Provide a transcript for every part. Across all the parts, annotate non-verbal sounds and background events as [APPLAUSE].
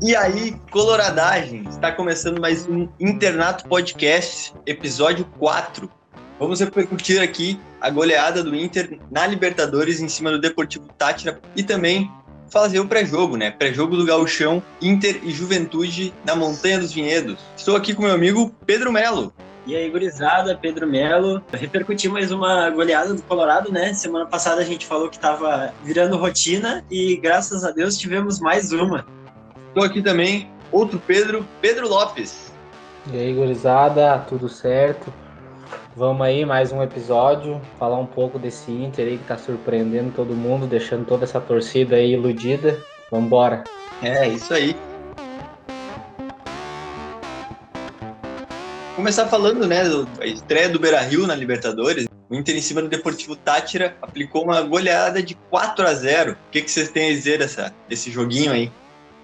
E aí, coloradagem, está começando mais um Internato Podcast, episódio 4. Vamos repercutir aqui a goleada do Inter na Libertadores em cima do Deportivo Tátira e também fazer o pré-jogo, né? Pré-jogo do Gauchão, Inter e Juventude na Montanha dos Vinhedos. Estou aqui com meu amigo Pedro Melo. E aí, gurizada, Pedro Melo. Repercutir mais uma goleada do Colorado, né? Semana passada a gente falou que estava virando rotina e graças a Deus tivemos mais uma. Estou aqui também, outro Pedro, Pedro Lopes. E aí, gurizada, tudo certo? Vamos aí, mais um episódio, falar um pouco desse Inter aí que tá surpreendendo todo mundo, deixando toda essa torcida aí iludida. Vambora. É, isso aí. Começar falando, né, a estreia do Beira-Rio na Libertadores. O Inter em cima do Deportivo Tátira aplicou uma goleada de 4 a 0 O que, que vocês têm a dizer dessa, desse joguinho aí?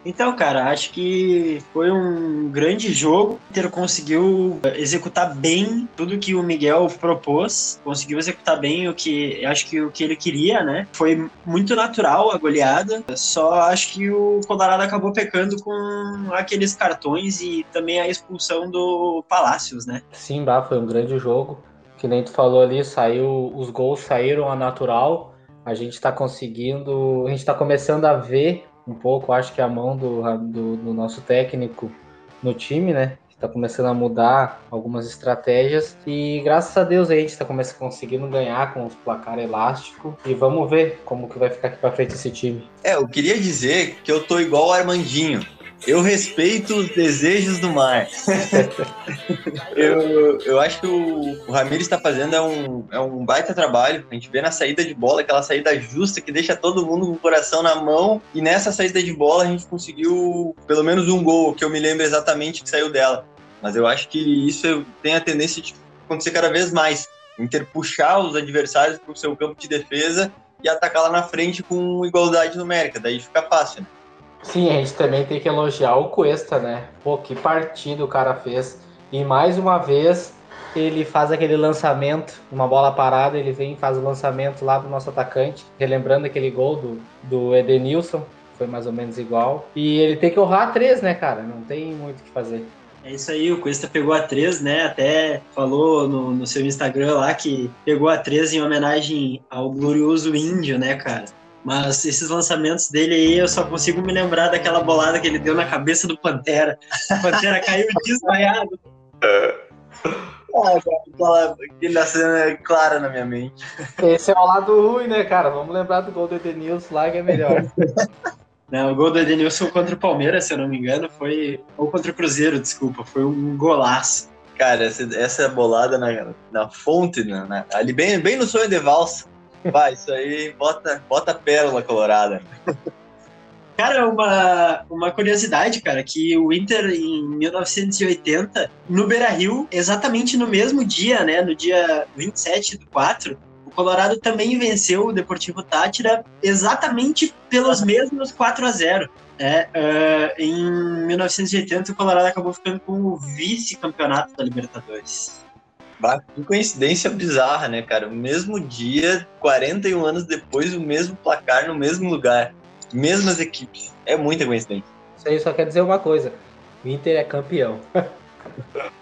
Então, cara, acho que foi um grande jogo. O Inter conseguiu executar bem tudo que o Miguel propôs, conseguiu executar bem o que acho que o que ele queria, né? Foi muito natural a goleada. Só acho que o Colorado acabou pecando com aqueles cartões e também a expulsão do Palácios, né? Sim, bah, foi um grande jogo. Que nem tu falou ali, saiu, os gols saíram a natural. A gente está conseguindo, a gente está começando a ver um pouco, acho que a mão do, do, do nosso técnico no time, né? Está começando a mudar algumas estratégias e graças a Deus a gente está começando conseguindo ganhar com os placar elástico e vamos ver como que vai ficar aqui para frente esse time. É, eu queria dizer que eu tô igual o Armandinho. Eu respeito os desejos do mar. [LAUGHS] eu, eu acho que o, o Ramiro está fazendo é um, é um baita trabalho. A gente vê na saída de bola, aquela saída justa que deixa todo mundo com o coração na mão. E nessa saída de bola a gente conseguiu pelo menos um gol, que eu me lembro exatamente que saiu dela. Mas eu acho que isso tem a tendência de acontecer cada vez mais. Inter puxar os adversários para o seu campo de defesa e atacar lá na frente com igualdade numérica. Daí fica fácil. Né? Sim, a gente também tem que elogiar o Cuesta, né? Pô, que partida o cara fez. E mais uma vez ele faz aquele lançamento, uma bola parada, ele vem e faz o lançamento lá do nosso atacante, relembrando aquele gol do, do Edenilson, foi mais ou menos igual. E ele tem que honrar a três, né, cara? Não tem muito o que fazer. É isso aí, o Cuesta pegou a 3, né? Até falou no, no seu Instagram lá que pegou a 3 em homenagem ao glorioso índio, né, cara? Mas esses lançamentos dele aí, eu só consigo me lembrar daquela bolada que ele deu na cabeça do Pantera. O Pantera caiu desmaiado. Ah, aquela cena é clara na minha mente. Esse é o lado ruim, né, cara? Vamos lembrar do gol do Edenilson lá, que é melhor. [LAUGHS] Não, o gol do Edenilson contra o Palmeiras, se eu não me engano, foi. Ou contra o Cruzeiro, desculpa, foi um golaço. Cara, essa, essa bolada na, na fonte, na, na, ali bem, bem no sonho de valsa. Vai, isso aí, bota, bota pérola colorada. Cara, uma, uma curiosidade, cara, que o Inter em 1980, no Beira-Rio, exatamente no mesmo dia, né, no dia 27 do 4, o Colorado também venceu o Deportivo Tátira exatamente pelos [LAUGHS] mesmos 4 a 0 é, uh, em 1980, o Colorado acabou ficando com o vice-campeonato da Libertadores. Bah, que coincidência bizarra, né, cara? O mesmo dia, 41 anos depois, o mesmo placar no mesmo lugar. Mesmas equipes. É muita coincidência. Isso aí só quer dizer uma coisa: o Inter é campeão. [LAUGHS]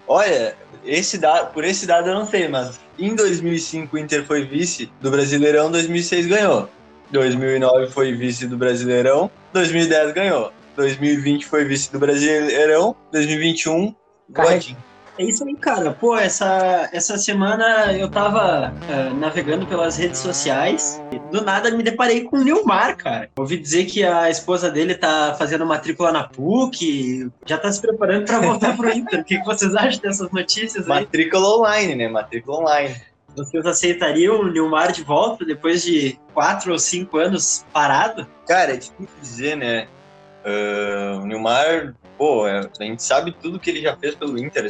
Olha, esse dado, por esse dado eu não sei, mas em 2005 o Inter foi vice do Brasileirão, 2006 ganhou. 2009 foi vice do Brasileirão, 2010 ganhou. 2020 foi vice do Brasileirão, 2021 Godinho. É isso aí, cara. Pô, essa, essa semana eu tava uh, navegando pelas redes sociais e do nada me deparei com o Nilmar, cara. Ouvi dizer que a esposa dele tá fazendo matrícula na PUC, já tá se preparando para voltar pro [LAUGHS] Inter. O que, que vocês acham dessas notícias aí? Matrícula online, né? Matrícula online. Vocês aceitariam o Nilmar de volta depois de quatro ou cinco anos parado? Cara, é difícil dizer, né? Uh, o Nilmar, pô, é, a gente sabe tudo que ele já fez pelo Inter.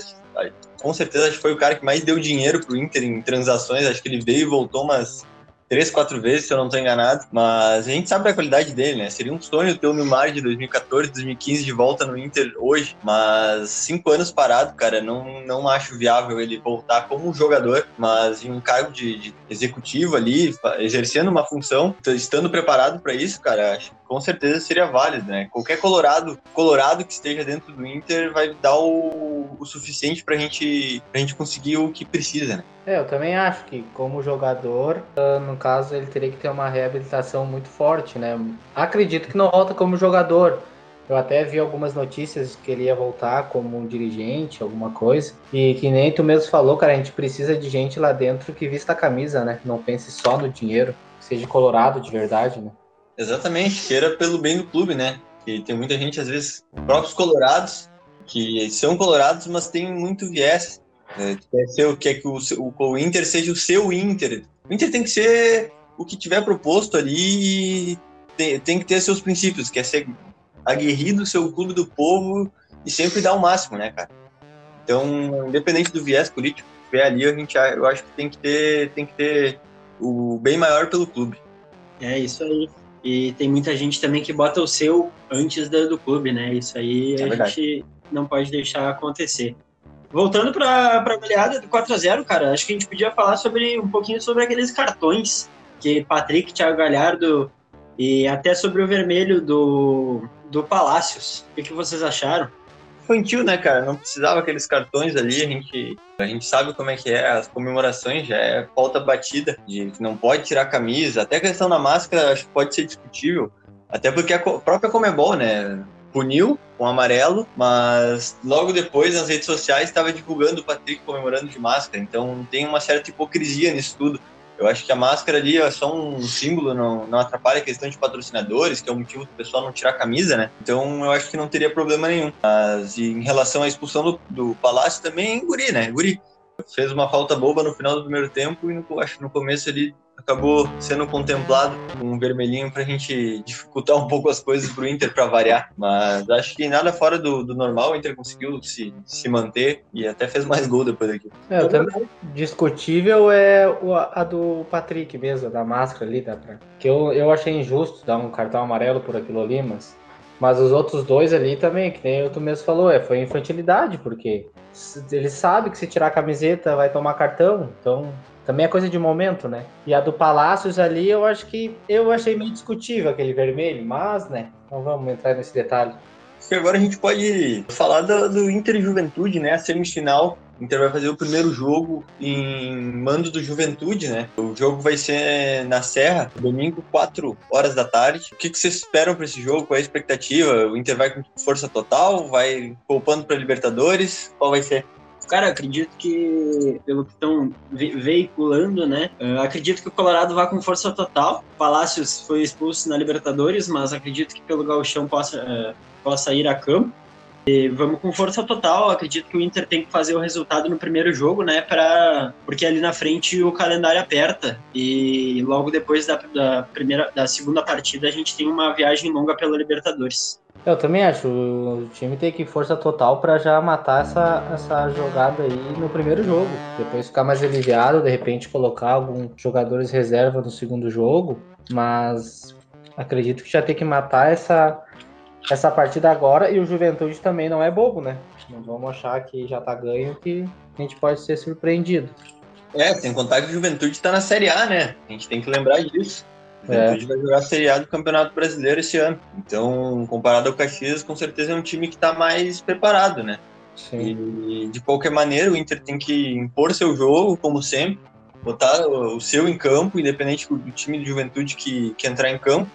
Com certeza, acho que foi o cara que mais deu dinheiro pro Inter em transações. Acho que ele veio e voltou umas três, quatro vezes, se eu não estou enganado. Mas a gente sabe a qualidade dele, né? Seria um sonho ter o Neymar de 2014, 2015 de volta no Inter hoje. Mas cinco anos parado, cara, não, não acho viável ele voltar como jogador, mas em um cargo de, de executivo ali, exercendo uma função, estando preparado para isso, cara, acho com certeza seria válido, né? Qualquer colorado, colorado que esteja dentro do Inter vai dar o, o suficiente pra gente, pra gente conseguir o que precisa, né? É, eu também acho que como jogador, ah, no caso, ele teria que ter uma reabilitação muito forte, né? Acredito que não volta como jogador. Eu até vi algumas notícias que ele ia voltar como um dirigente, alguma coisa. E que nem tu mesmo falou, cara, a gente precisa de gente lá dentro que vista a camisa, né? Não pense só no dinheiro, seja colorado de verdade, né? Exatamente, queira pelo bem do clube, né? Que tem muita gente, às vezes, próprios colorados, que são colorados, mas tem muito viés. Né? Quer, ser, quer que o, o, o Inter seja o seu Inter. O Inter tem que ser o que tiver proposto ali tem, tem que ter seus princípios, quer ser aguerrido, ser o clube do povo e sempre dar o máximo, né, cara? Então, independente do viés político que tiver ali, a gente, eu acho que tem que ter, tem que ter o bem maior pelo clube. É isso aí. E tem muita gente também que bota o seu antes do, do clube, né? Isso aí é a verdade. gente não pode deixar acontecer. Voltando para a goleada do 4 a 0 cara, acho que a gente podia falar sobre um pouquinho sobre aqueles cartões que Patrick, Thiago Galhardo e até sobre o vermelho do, do Palácios. O que, que vocês acharam? Infantil, né, cara? Não precisava aqueles cartões ali. A gente, a gente sabe como é que é. As comemorações já é falta batida, de que não pode tirar camisa. Até a questão da máscara acho que pode ser discutível. Até porque a própria Comebol, né? puniu com amarelo, mas logo depois nas redes sociais estava divulgando o Patrick comemorando de máscara. Então tem uma certa hipocrisia nisso tudo. Eu acho que a máscara ali é só um símbolo, não, não atrapalha a questão de patrocinadores, que é o motivo do pessoal não tirar a camisa, né? Então eu acho que não teria problema nenhum. Mas em relação à expulsão do, do Palácio também, guri, né? Guri. Fez uma falta boba no final do primeiro tempo e no, acho no começo ele acabou sendo contemplado com um vermelhinho para a gente dificultar um pouco as coisas para o Inter para variar. Mas acho que nada fora do, do, normal, o Inter conseguiu se, se manter e até fez mais gol depois daqui. É, também discutível é a do Patrick mesmo, da máscara ali, da pra... que eu, eu achei injusto dar um cartão amarelo por aquilo ali, mas mas os outros dois ali também, que nem tu mesmo falou, é, foi infantilidade, porque ele sabe que se tirar a camiseta vai tomar cartão, então também é coisa de momento, né? E a do Palácios ali, eu acho que eu achei meio discutível aquele vermelho, mas, né? Não vamos entrar nesse detalhe. E agora a gente pode falar do, do Inter Juventude, né? A semifinal. O Inter vai fazer o primeiro jogo em mando do Juventude, né? O jogo vai ser na Serra, domingo, 4 horas da tarde. O que, que vocês esperam para esse jogo? Qual é a expectativa? O Inter vai com força total? Vai poupando para Libertadores? Qual vai ser? Cara, acredito que, pelo que estão veiculando, né? acredito que o Colorado vá com força total. Palácios foi expulso na Libertadores, mas acredito que pelo Gauchão possa, uh, possa ir a campo. E vamos com força total. Acredito que o Inter tem que fazer o resultado no primeiro jogo, né? Pra... Porque ali na frente o calendário aperta. E logo depois da, da, primeira, da segunda partida a gente tem uma viagem longa pela Libertadores. Eu também acho. O time tem que força total para já matar essa, essa jogada aí no primeiro jogo. Depois ficar mais aliviado, de repente colocar alguns jogadores reserva no segundo jogo. Mas acredito que já tem que matar essa, essa partida agora. E o Juventude também não é bobo, né? Não vamos achar que já tá ganho que a gente pode ser surpreendido. É, sem contar que o Juventude está na Série A, né? A gente tem que lembrar disso. O Juventude é. vai jogar a Série A do Campeonato Brasileiro esse ano. Então, comparado ao Caxias, com certeza é um time que está mais preparado, né? Sim. E, de qualquer maneira, o Inter tem que impor seu jogo, como sempre, botar o seu em campo, independente do time de juventude que, que entrar em campo,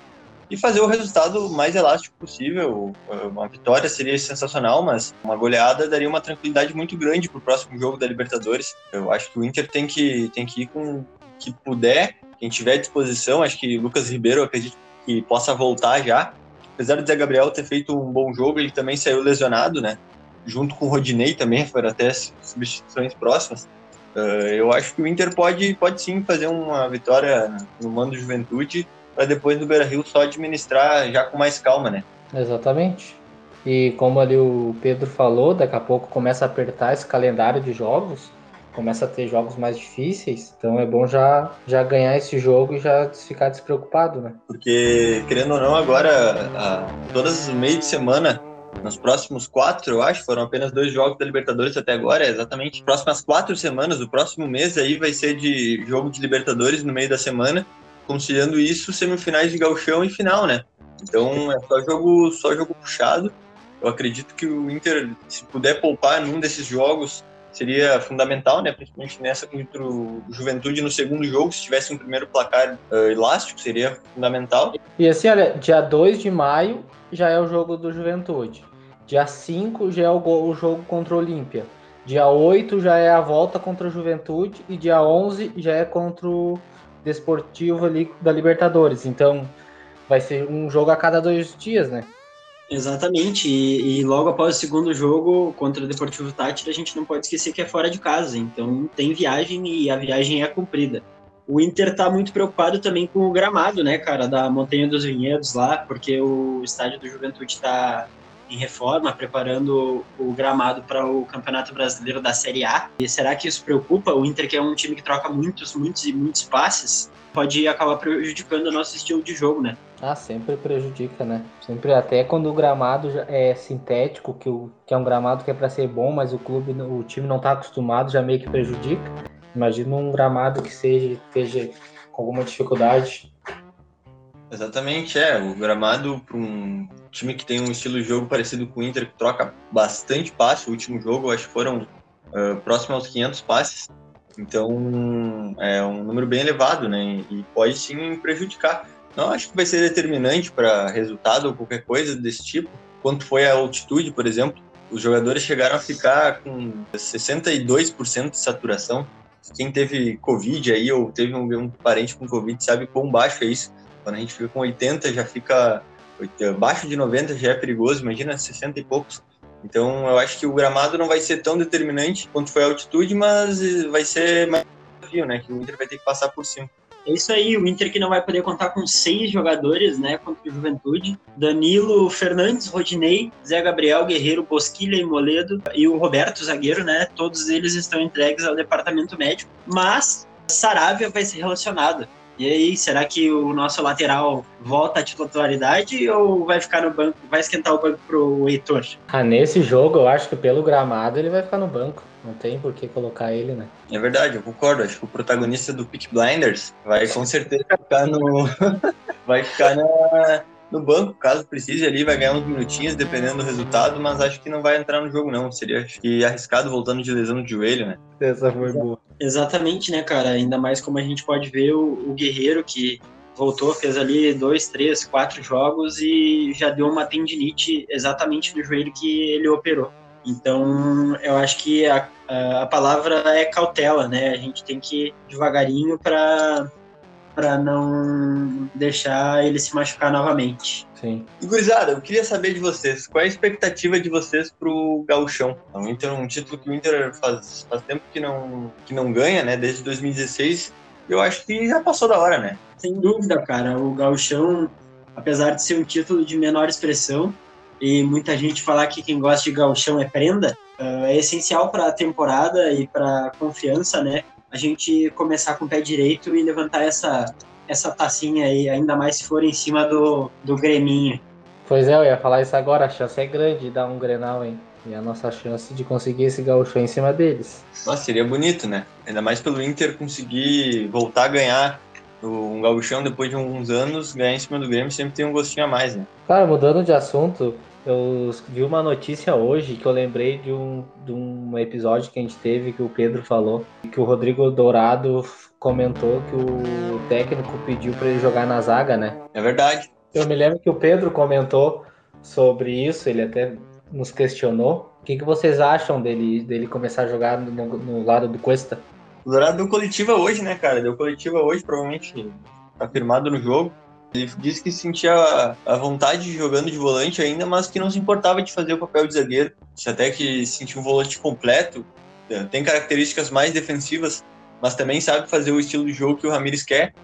e fazer o resultado mais elástico possível. Uma vitória seria sensacional, mas uma goleada daria uma tranquilidade muito grande para o próximo jogo da Libertadores. Eu acho que o Inter tem que, tem que ir com o que puder quem tiver à disposição, acho que Lucas Ribeiro, acredito que possa voltar já. Apesar do Zé Gabriel ter feito um bom jogo, ele também saiu lesionado, né? Junto com o Rodinei também, foram até substituições próximas. Uh, eu acho que o Inter pode, pode sim fazer uma vitória no mando Juventude, para depois no Beira Rio só administrar já com mais calma, né? Exatamente. E como ali o Pedro falou, daqui a pouco começa a apertar esse calendário de jogos começa a ter jogos mais difíceis, então é bom já, já ganhar esse jogo e já ficar despreocupado, né? Porque, querendo ou não, agora, a, todas as meios de semana, nos próximos quatro, eu acho, foram apenas dois jogos da Libertadores até agora, é exatamente. Próximas quatro semanas, o próximo mês aí vai ser de jogo de Libertadores no meio da semana, conciliando isso, semifinais de Galchão e final, né? Então é só jogo, só jogo puxado. Eu acredito que o Inter, se puder poupar num desses jogos, seria fundamental, né? Principalmente nessa contra o Juventude no segundo jogo, se tivesse um primeiro placar uh, elástico, seria fundamental. E assim, olha, dia 2 de maio já é o jogo do Juventude. Dia 5 já é o, o jogo contra o Olímpia. Dia 8 já é a volta contra o Juventude e dia 11 já é contra o Desportivo ali da Libertadores. Então vai ser um jogo a cada dois dias, né? Exatamente, e, e, logo após o segundo jogo contra o Deportivo Tátira, a gente não pode esquecer que é fora de casa, então tem viagem e a viagem é cumprida. O Inter tá muito preocupado também com o gramado, né, cara, da Montanha dos Vinhedos lá, porque o estádio do Juventude está em reforma, preparando o gramado para o Campeonato Brasileiro da Série A. E será que isso preocupa? O Inter, que é um time que troca muitos, muitos e muitos passes, pode acabar prejudicando o nosso estilo de jogo, né? Ah, sempre prejudica, né? Sempre, até quando o gramado é sintético, que, o, que é um gramado que é para ser bom, mas o clube, o time não está acostumado, já meio que prejudica. Imagina um gramado que seja, esteja com alguma dificuldade. Exatamente, é. O gramado para um time que tem um estilo de jogo parecido com o Inter, que troca bastante passe. O último jogo, acho que foram uh, próximo aos 500 passes. Então, é um número bem elevado, né? E pode sim prejudicar. Não acho que vai ser determinante para resultado ou qualquer coisa desse tipo. Quanto foi a altitude, por exemplo, os jogadores chegaram a ficar com 62% de saturação. Quem teve Covid aí ou teve um, um, parente com Covid sabe quão baixo é isso. Quando a gente fica com 80, já fica. Baixo de 90 já é perigoso, imagina 60 e poucos. Então eu acho que o gramado não vai ser tão determinante quanto foi a altitude, mas vai ser mais desafio, né? Que o Inter vai ter que passar por cima. É isso aí, o Inter que não vai poder contar com seis jogadores, né, contra o Juventude. Danilo, Fernandes, Rodinei, Zé Gabriel, Guerreiro, Bosquilha e Moledo e o Roberto, zagueiro, né, todos eles estão entregues ao departamento médico, mas Saravia vai ser relacionado. E aí, será que o nosso lateral volta à titularidade ou vai ficar no banco, vai esquentar o banco pro Heitor? Ah, nesse jogo eu acho que pelo gramado ele vai ficar no banco. Não tem por que colocar ele, né? É verdade, eu concordo. Acho que o protagonista do Peak Blinders vai com certeza ficar no. [LAUGHS] vai ficar na, no banco, caso precise ali, vai ganhar uns minutinhos, dependendo do resultado, mas acho que não vai entrar no jogo, não. Seria acho que arriscado voltando de lesão de joelho, né? Essa foi boa. Exatamente, né, cara? Ainda mais como a gente pode ver o, o Guerreiro que voltou, fez ali dois, três, quatro jogos e já deu uma tendinite exatamente no joelho que ele operou. Então, eu acho que a, a palavra é cautela, né? A gente tem que ir devagarinho para para não deixar ele se machucar novamente. Sim. E gurizada, eu queria saber de vocês, qual é a expectativa de vocês pro Gauchão? O Inter, um título que o Inter faz, faz tempo que não, que não ganha, né? Desde 2016. Eu acho que já passou da hora, né? Sem dúvida, cara. O Gauchão, apesar de ser um título de menor expressão, e muita gente falar que quem gosta de gauchão é prenda, é essencial para a temporada e para a confiança, né? A gente começar com o pé direito e levantar essa, essa tacinha aí, ainda mais se for em cima do, do Greminho. Pois é, eu ia falar isso agora, a chance é grande de dar um Grenal, hein? E a nossa chance de conseguir esse gaúcho em cima deles. Nossa, seria bonito, né? Ainda mais pelo Inter conseguir voltar a ganhar um gauchão depois de alguns anos, ganhar em cima do Grêmio sempre tem um gostinho a mais, né? Cara, mudando de assunto, eu vi uma notícia hoje que eu lembrei de um, de um episódio que a gente teve que o Pedro falou, que o Rodrigo Dourado comentou que o técnico pediu para ele jogar na zaga, né? É verdade. Eu me lembro que o Pedro comentou sobre isso, ele até nos questionou. O que, que vocês acham dele, dele começar a jogar no, no lado do Cuesta? O Dourado deu coletiva hoje, né, cara? Deu coletiva hoje, provavelmente tá firmado no jogo. Ele disse que sentia a vontade de jogando de volante ainda, mas que não se importava de fazer o papel de zagueiro. Até que sentia um volante completo, é, tem características mais defensivas, mas também sabe fazer o estilo de jogo que o Ramires quer.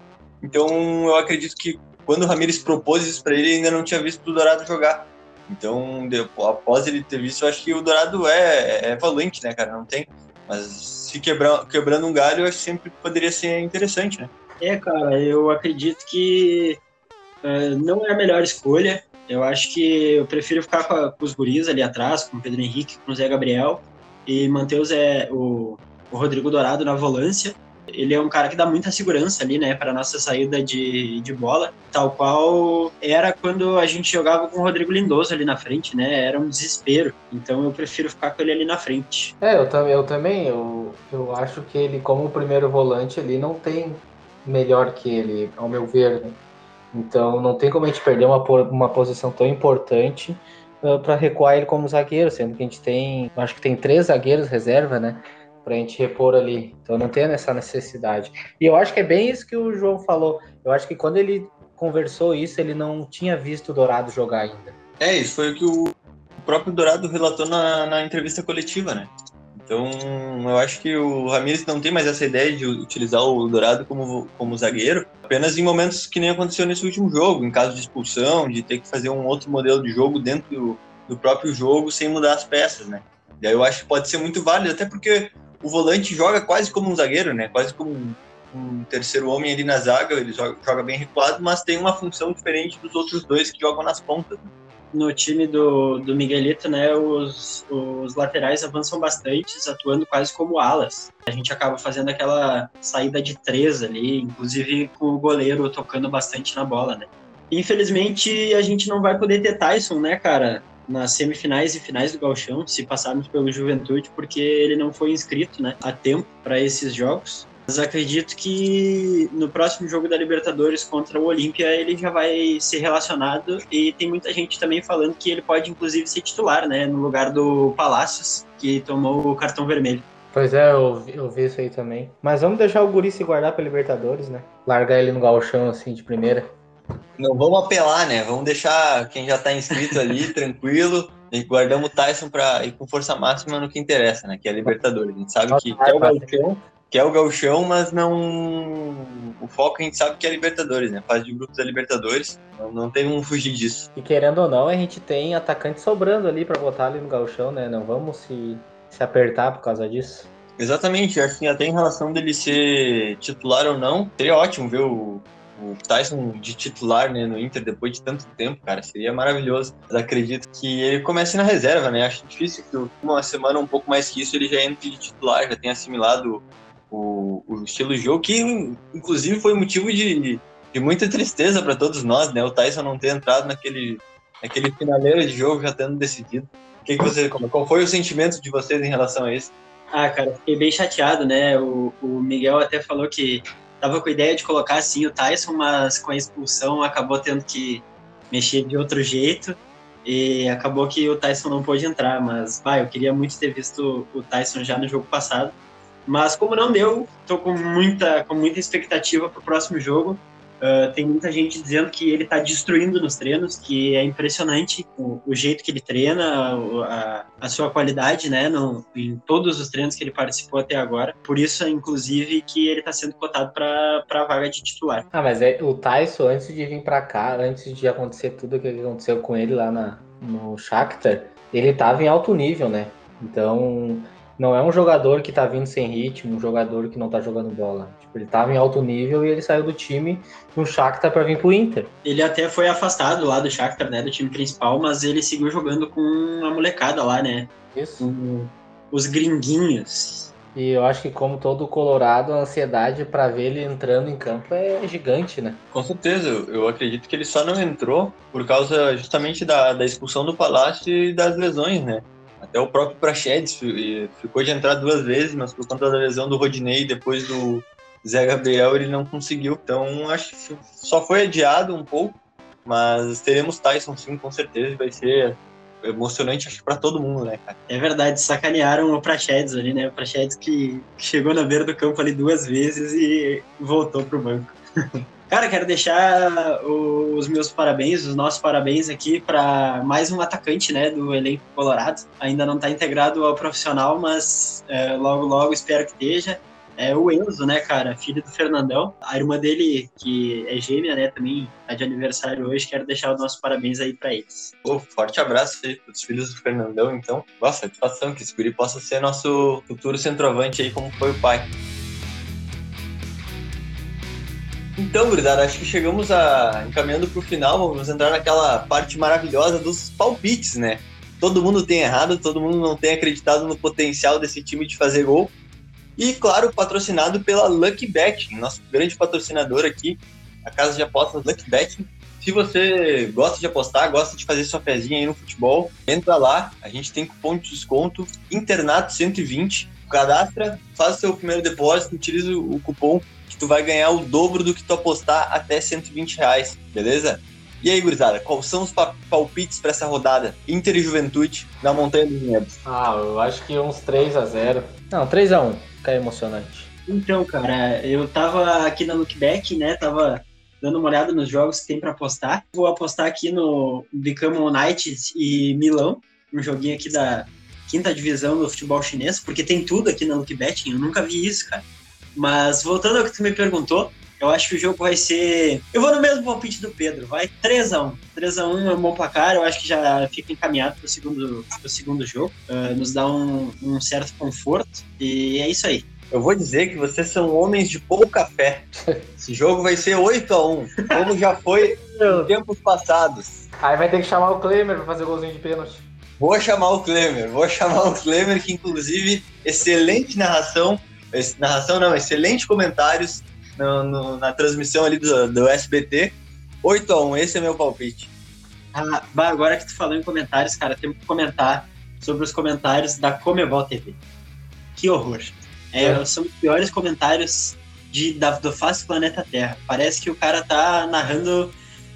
Então eu acredito que quando o Ramires propôs isso para ele, ainda não tinha visto o Dourado jogar. Então, após ele ter visto, eu acho que o Dourado é, é valente, né, cara? Não tem. Mas se quebrar, quebrando um galho, eu acho que sempre poderia ser interessante, né? É, cara, eu acredito que é, não é a melhor escolha. Eu acho que eu prefiro ficar com, a, com, os guris ali atrás, com o Pedro Henrique, com o Zé Gabriel, e manter o, Zé, o, o Rodrigo Dourado na volância. Ele é um cara que dá muita segurança ali, né, para nossa saída de, de bola, tal qual era quando a gente jogava com o Rodrigo Lindoso ali na frente, né? Era um desespero. Então eu prefiro ficar com ele ali na frente. É, eu, eu também. Eu, eu acho que ele, como primeiro volante, ele não tem melhor que ele, ao meu ver. Então não tem como a gente perder uma, uma posição tão importante uh, para recuar ele como zagueiro, sendo que a gente tem, acho que tem três zagueiros reserva, né? Para a gente repor ali. Então não tem essa necessidade. E eu acho que é bem isso que o João falou. Eu acho que quando ele conversou isso, ele não tinha visto o Dourado jogar ainda. É, isso foi o que o próprio Dourado relatou na, na entrevista coletiva, né? Então, eu acho que o Ramires não tem mais essa ideia de utilizar o Dourado como, como zagueiro, apenas em momentos que nem aconteceu nesse último jogo, em caso de expulsão, de ter que fazer um outro modelo de jogo dentro do, do próprio jogo sem mudar as peças, né? E aí eu acho que pode ser muito válido, até porque o volante joga quase como um zagueiro, né? Quase como um, um terceiro homem ali na zaga, ele joga, joga, bem recuado, mas tem uma função diferente dos outros dois que jogam nas pontas. Né? No time do, do Miguelito, né, os, os laterais avançam bastante, atuando quase como alas. A gente acaba fazendo aquela saída de três ali, inclusive com o goleiro tocando bastante na bola, né. Infelizmente, a gente não vai poder ter Tyson, né, cara, nas semifinais e finais do Galchão, se passarmos pelo Juventude, porque ele não foi inscrito, né, a tempo para esses jogos. Mas acredito que no próximo jogo da Libertadores contra o Olímpia ele já vai ser relacionado e tem muita gente também falando que ele pode inclusive ser titular, né, no lugar do Palácios, que tomou o cartão vermelho. Pois é, eu, eu vi isso aí também. Mas vamos deixar o Guri se guardar para Libertadores, né? Largar ele no galchão assim de primeira. Não vamos apelar, né? Vamos deixar quem já tá inscrito ali [LAUGHS] tranquilo. E guardamos o Tyson para ir com força máxima no que interessa, né? Que é a Libertadores. A gente sabe que é o galchão que é o gauchão, mas não... O foco a gente sabe que é Libertadores, né? Fase de grupos da Libertadores, não, não tem como fugir disso. E querendo ou não, a gente tem atacante sobrando ali para botar ali no gauchão, né? Não vamos se, se apertar por causa disso. Exatamente, acho que até em relação dele ser titular ou não, seria ótimo ver o, o Tyson de titular né, no Inter depois de tanto tempo, cara, seria maravilhoso. Mas acredito que ele comece na reserva, né? Acho difícil que uma semana um pouco mais que isso ele já entre de titular, já tenha assimilado o, o estilo de jogo, que inclusive foi motivo de, de muita tristeza para todos nós, né? O Tyson não ter entrado naquele, naquele finaleiro de jogo já tendo decidido. Que que você, qual foi o sentimento de vocês em relação a isso? Ah, cara, fiquei bem chateado, né? O, o Miguel até falou que tava com a ideia de colocar assim o Tyson, mas com a expulsão acabou tendo que mexer de outro jeito e acabou que o Tyson não pôde entrar. Mas, vai, eu queria muito ter visto o Tyson já no jogo passado. Mas como não deu, estou com muita, com muita expectativa para o próximo jogo. Uh, tem muita gente dizendo que ele está destruindo nos treinos, que é impressionante o, o jeito que ele treina, a, a, sua qualidade, né, no, em todos os treinos que ele participou até agora. Por isso, inclusive, que ele está sendo cotado para a vaga de titular. Ah, mas é, o Tyson, antes de vir para cá, antes de acontecer tudo o que aconteceu com ele lá na, no Shakhtar, ele estava em alto nível, né? Então, não é um jogador que tá vindo sem ritmo, um jogador que não tá jogando bola. Tipo, ele tava em alto nível e ele saiu do time no Shakhtar para vir pro Inter. Ele até foi afastado lá do Shakhtar, né, do time principal, mas ele seguiu jogando com a molecada lá, né? Isso. os gringuinhos. E eu acho que como todo colorado, a ansiedade para ver ele entrando em campo é gigante, né? Com certeza, eu acredito que ele só não entrou por causa justamente da, da expulsão do Palácio e das lesões, né? Até o próprio Prachedes ficou de entrar duas vezes, mas por conta da lesão do Rodinei, depois do Zé Gabriel, ele não conseguiu. Então, acho que só foi adiado um pouco, mas teremos Tyson sim, com certeza, vai ser emocionante, acho para todo mundo, né, cara? É verdade, sacanearam o Prachedes ali, né? O Prachedes que chegou na beira do campo ali duas vezes e voltou pro banco. [LAUGHS] Cara, quero deixar os meus parabéns, os nossos parabéns aqui para mais um atacante, né, do elenco Colorado. Ainda não está integrado ao profissional, mas é, logo, logo espero que esteja. É o Enzo, né, cara, filho do Fernandão. A irmã dele, que é gêmea, né, também tá de aniversário hoje. Quero deixar os nossos parabéns aí para eles. Oh, forte abraço aí pros filhos do Fernandão, então. Nossa, satisfação que esse guri possa ser nosso futuro centroavante aí, como foi o pai. Então, gurizada, acho que chegamos a encaminhando para o final. Vamos entrar naquela parte maravilhosa dos palpites, né? Todo mundo tem errado, todo mundo não tem acreditado no potencial desse time de fazer gol. E, claro, patrocinado pela Lucky Bet, nosso grande patrocinador aqui, a casa de apostas Lucky Bet. Se você gosta de apostar, gosta de fazer sua pezinha aí no futebol, entra lá. A gente tem cupom de desconto Internato 120. Cadastra, faz seu primeiro depósito, utiliza o cupom que tu vai ganhar o dobro do que tu apostar até 120 reais, beleza? E aí, gurizada, quais são os palpites para essa rodada? Inter e Juventude na Montanha dos Vinhedos. Ah, eu acho que uns 3 a 0 Não, 3 a 1 Fica emocionante. Então, cara, eu tava aqui na Lookback, né? Tava dando uma olhada nos jogos que tem para apostar. Vou apostar aqui no Become United e Milão, um joguinho aqui da quinta divisão do futebol chinês, porque tem tudo aqui na Lookbet, eu nunca vi isso, cara. Mas voltando ao que tu me perguntou, eu acho que o jogo vai ser. Eu vou no mesmo palpite do Pedro, vai 3x1. 3x1 é um bom placar, eu acho que já fica encaminhado para o segundo, pro segundo jogo. Uh, nos dá um, um certo conforto. E é isso aí. Eu vou dizer que vocês são homens de pouca fé. Esse jogo vai ser 8 a 1 como já foi em tempos passados. Aí vai ter que chamar o Klemer para fazer o golzinho de pênalti. Vou chamar o Klemer, vou chamar o Klemer, que inclusive, excelente narração, narração não, excelente comentários no, no, na transmissão ali do, do SBT. 8 a 1 esse é meu palpite. Ah, agora que tu falou em comentários, cara, temos que comentar sobre os comentários da Comebol TV. Que horror. É, é. São os piores comentários de, da, do Face Planeta Terra. Parece que o cara tá narrando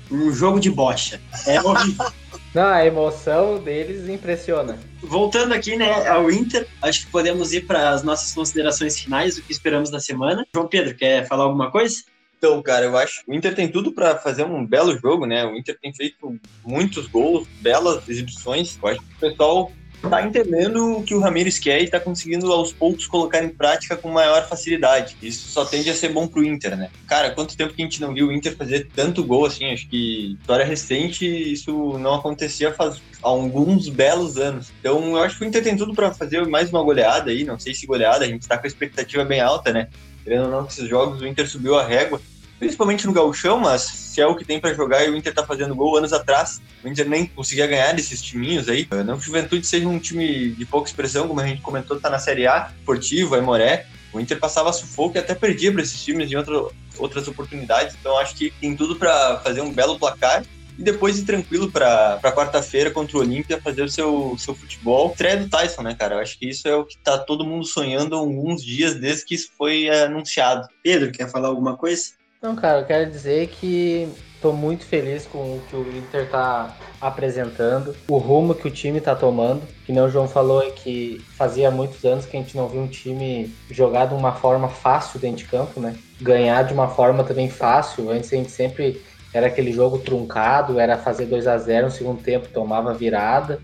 um jogo de bocha. É horrível. [LAUGHS] Não, a emoção deles impressiona. Voltando aqui, né, ao Inter, acho que podemos ir para as nossas considerações finais, o que esperamos da semana. João Pedro, quer falar alguma coisa? Então, cara, eu acho que o Inter tem tudo para fazer um belo jogo, né? O Inter tem feito muitos gols, belas exibições. Eu acho que o pessoal tá entendendo o que o Ramires quer e tá conseguindo aos poucos colocar em prática com maior facilidade. Isso só tende a ser bom pro Inter, né? Cara, quanto tempo que a gente não viu o Inter fazer tanto gol assim? Acho que história recente isso não acontecia faz alguns belos anos. Então, eu acho que o Inter tem tudo para fazer mais uma goleada aí, não sei se goleada, a gente tá com a expectativa bem alta, né? Querendo ou não, esses jogos o Inter subiu a régua principalmente no gauchão, mas se é o que tem para jogar e o Inter tá fazendo gol anos atrás, o Inter nem conseguia ganhar desses timinhos aí. Não que o Juventude seja um time de pouca expressão, como a gente comentou, tá na Série A, Esportivo, Aimoré, o Inter passava sufoco e até perdia para esses times em outra, outras oportunidades, então acho que tem tudo para fazer um belo placar e depois ir tranquilo para quarta-feira contra o Olímpia fazer o seu, seu futebol. Estreia do Tyson, né, cara? Eu acho que isso é o que tá todo mundo sonhando há alguns dias desde que isso foi anunciado. Pedro, quer falar alguma coisa? Não, cara, eu quero dizer que estou muito feliz com o que o Inter está apresentando, o rumo que o time está tomando. Que nem o João falou é que fazia muitos anos que a gente não viu um time jogar de uma forma fácil dentro de campo, né? Ganhar de uma forma também fácil. Antes a gente sempre era aquele jogo truncado, era fazer 2 a 0 no segundo tempo, tomava virada.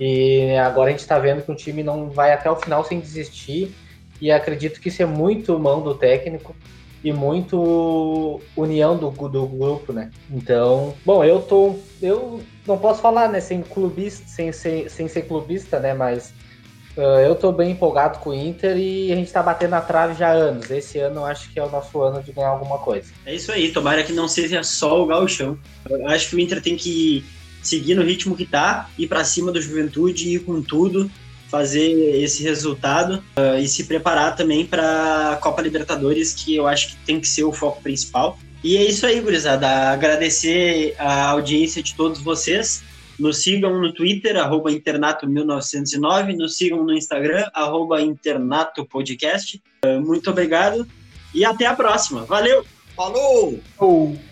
E agora a gente está vendo que o time não vai até o final sem desistir. E acredito que isso é muito mão do técnico e muito união do, do grupo, né? Então, bom, eu tô. Eu não posso falar, né, sem clubista, sem, sem, sem ser clubista, né? Mas uh, eu tô bem empolgado com o Inter e a gente tá batendo na trave já há anos. Esse ano eu acho que é o nosso ano de ganhar alguma coisa. É isso aí, tomara que não seja só o gauchão. Eu acho que o Inter tem que seguir no ritmo que tá, ir para cima do Juventude, ir com tudo fazer esse resultado uh, e se preparar também para a Copa Libertadores, que eu acho que tem que ser o foco principal. E é isso aí, gurizada. Agradecer a audiência de todos vocês. Nos sigam no Twitter, arroba internato1909. Nos sigam no Instagram, arroba internatopodcast. Uh, muito obrigado e até a próxima. Valeu! Falou! Oh.